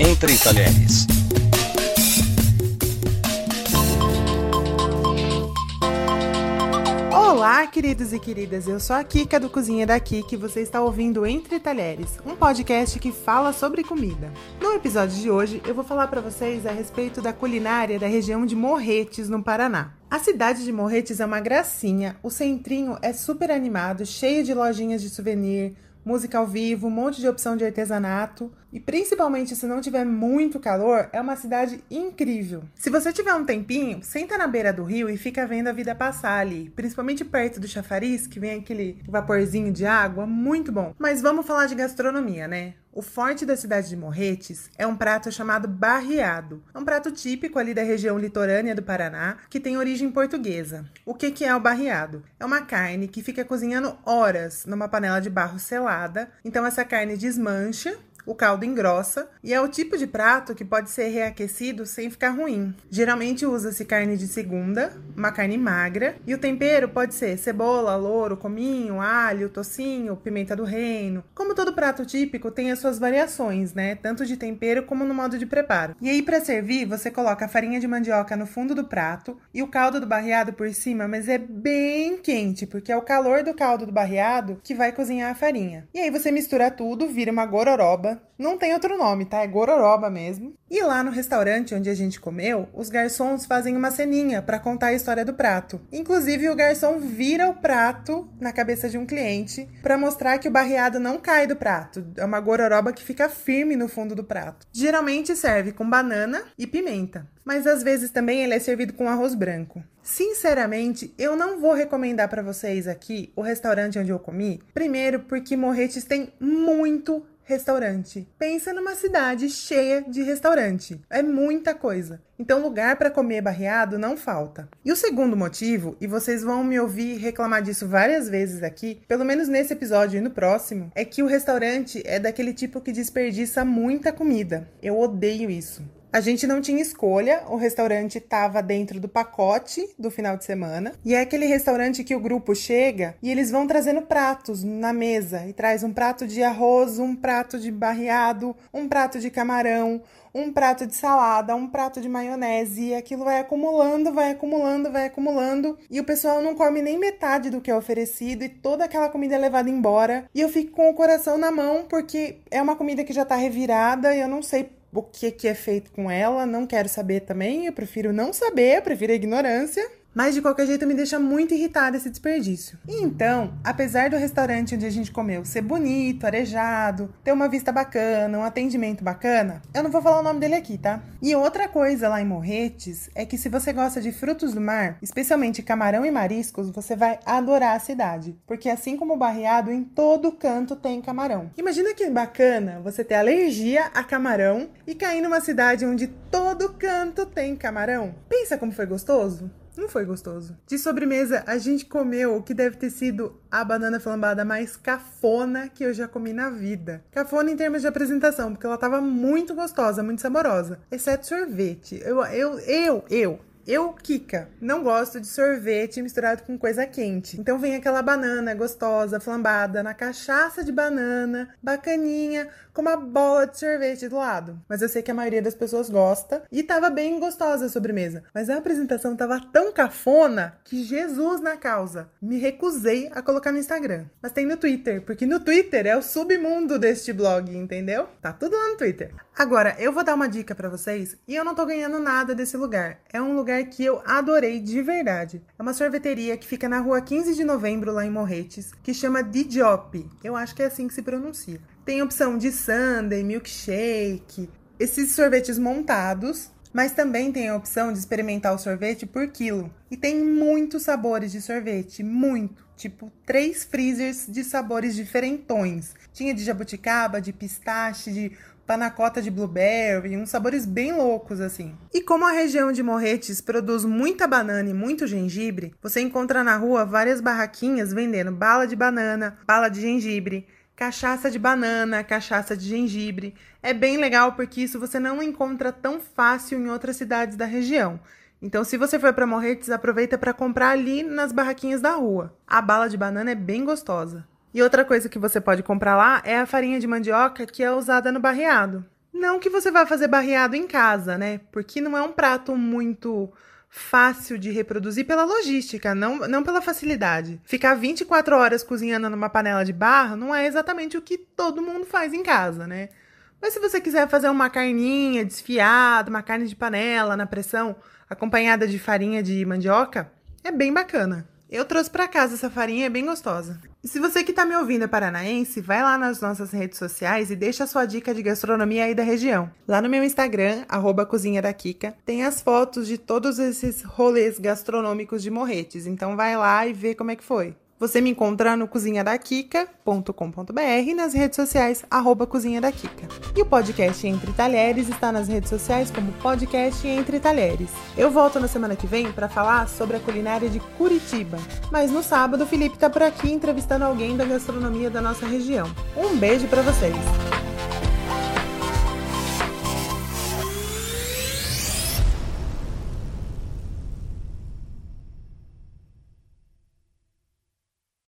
Entre Talheres. Olá, queridos e queridas. Eu sou a Kika do Cozinha da Kika e você está ouvindo Entre Talheres, um podcast que fala sobre comida. No episódio de hoje, eu vou falar para vocês a respeito da culinária da região de Morretes, no Paraná. A cidade de Morretes é uma gracinha, o centrinho é super animado, cheio de lojinhas de souvenir, música ao vivo, um monte de opção de artesanato. E principalmente se não tiver muito calor, é uma cidade incrível. Se você tiver um tempinho, senta na beira do rio e fica vendo a vida passar ali, principalmente perto do chafariz, que vem aquele vaporzinho de água, muito bom. Mas vamos falar de gastronomia, né? O forte da cidade de Morretes é um prato chamado barreado. É um prato típico ali da região litorânea do Paraná, que tem origem portuguesa. O que, que é o barreado? É uma carne que fica cozinhando horas numa panela de barro selada. Então essa carne desmancha o caldo engrossa e é o tipo de prato que pode ser reaquecido sem ficar ruim. Geralmente usa-se carne de segunda, uma carne magra, e o tempero pode ser cebola, louro, cominho, alho, tocinho, pimenta do reino. Como todo prato típico, tem as suas variações, né? Tanto de tempero como no modo de preparo. E aí, para servir, você coloca a farinha de mandioca no fundo do prato e o caldo do barreado por cima, mas é bem quente, porque é o calor do caldo do barreado que vai cozinhar a farinha. E aí você mistura tudo, vira uma gororoba não tem outro nome, tá? É gororoba mesmo. E lá no restaurante onde a gente comeu, os garçons fazem uma ceninha para contar a história do prato. Inclusive, o garçom vira o prato na cabeça de um cliente para mostrar que o barreado não cai do prato. É uma gororoba que fica firme no fundo do prato. Geralmente serve com banana e pimenta, mas às vezes também ele é servido com arroz branco. Sinceramente, eu não vou recomendar para vocês aqui o restaurante onde eu comi. Primeiro, porque Morretes tem muito restaurante. Pensa numa cidade cheia de restaurante. É muita coisa. Então, lugar para comer barreado não falta. E o segundo motivo, e vocês vão me ouvir reclamar disso várias vezes aqui, pelo menos nesse episódio e no próximo, é que o restaurante é daquele tipo que desperdiça muita comida. Eu odeio isso. A gente não tinha escolha, o restaurante estava dentro do pacote do final de semana. E é aquele restaurante que o grupo chega e eles vão trazendo pratos na mesa. E traz um prato de arroz, um prato de barreado, um prato de camarão, um prato de salada, um prato de maionese, e aquilo vai acumulando, vai acumulando, vai acumulando, e o pessoal não come nem metade do que é oferecido e toda aquela comida é levada embora. E eu fico com o coração na mão porque é uma comida que já tá revirada e eu não sei o que, que é feito com ela, não quero saber também, eu prefiro não saber, eu prefiro a ignorância. Mas de qualquer jeito me deixa muito irritada esse desperdício. E então, apesar do restaurante onde a gente comeu ser bonito, arejado, ter uma vista bacana, um atendimento bacana, eu não vou falar o nome dele aqui, tá? E outra coisa lá em Morretes é que se você gosta de frutos do mar, especialmente camarão e mariscos, você vai adorar a cidade. Porque assim como o barreado, em todo canto tem camarão. Imagina que bacana você ter alergia a camarão e cair numa cidade onde todo canto tem camarão. Pensa como foi gostoso? Não foi gostoso. De sobremesa, a gente comeu o que deve ter sido a banana flambada mais cafona que eu já comi na vida. Cafona em termos de apresentação, porque ela tava muito gostosa, muito saborosa. Exceto sorvete. Eu, eu, eu, eu eu, Kika, não gosto de sorvete misturado com coisa quente. Então vem aquela banana gostosa, flambada, na cachaça de banana, bacaninha, com uma bola de sorvete do lado. Mas eu sei que a maioria das pessoas gosta e tava bem gostosa a sobremesa. Mas a apresentação tava tão cafona que Jesus na causa. Me recusei a colocar no Instagram. Mas tem no Twitter, porque no Twitter é o submundo deste blog, entendeu? Tá tudo lá no Twitter. Agora, eu vou dar uma dica para vocês e eu não tô ganhando nada desse lugar. É um lugar que eu adorei de verdade. É uma sorveteria que fica na rua 15 de novembro, lá em Morretes, que chama Didiop. Eu acho que é assim que se pronuncia. Tem opção de sundae, milkshake, esses sorvetes montados, mas também tem a opção de experimentar o sorvete por quilo. E tem muitos sabores de sorvete, muito. Tipo, três freezers de sabores diferentões. Tinha de jabuticaba, de pistache, de panacota de blueberry, uns sabores bem loucos assim. E como a região de Morretes produz muita banana e muito gengibre, você encontra na rua várias barraquinhas vendendo bala de banana, bala de gengibre, cachaça de banana, cachaça de gengibre. É bem legal porque isso você não encontra tão fácil em outras cidades da região. Então, se você for para Morretes, aproveita para comprar ali nas barraquinhas da rua. A bala de banana é bem gostosa. E outra coisa que você pode comprar lá é a farinha de mandioca que é usada no barreado. Não que você vá fazer barreado em casa, né? Porque não é um prato muito fácil de reproduzir pela logística, não, não pela facilidade. Ficar 24 horas cozinhando numa panela de barro não é exatamente o que todo mundo faz em casa, né? Mas se você quiser fazer uma carninha desfiada, uma carne de panela na pressão, acompanhada de farinha de mandioca, é bem bacana. Eu trouxe para casa essa farinha, é bem gostosa. E se você que está me ouvindo é paranaense, vai lá nas nossas redes sociais e deixa a sua dica de gastronomia aí da região. Lá no meu Instagram, arroba Cozinha da Kika, tem as fotos de todos esses rolês gastronômicos de Morretes. Então vai lá e vê como é que foi. Você me encontra no cozinhadakika.com.br e nas redes sociais, arroba Cozinha da Kika. E o podcast Entre Talheres está nas redes sociais como podcast Entre Talheres. Eu volto na semana que vem para falar sobre a culinária de Curitiba. Mas no sábado, o Felipe está por aqui entrevistando alguém da gastronomia da nossa região. Um beijo para vocês!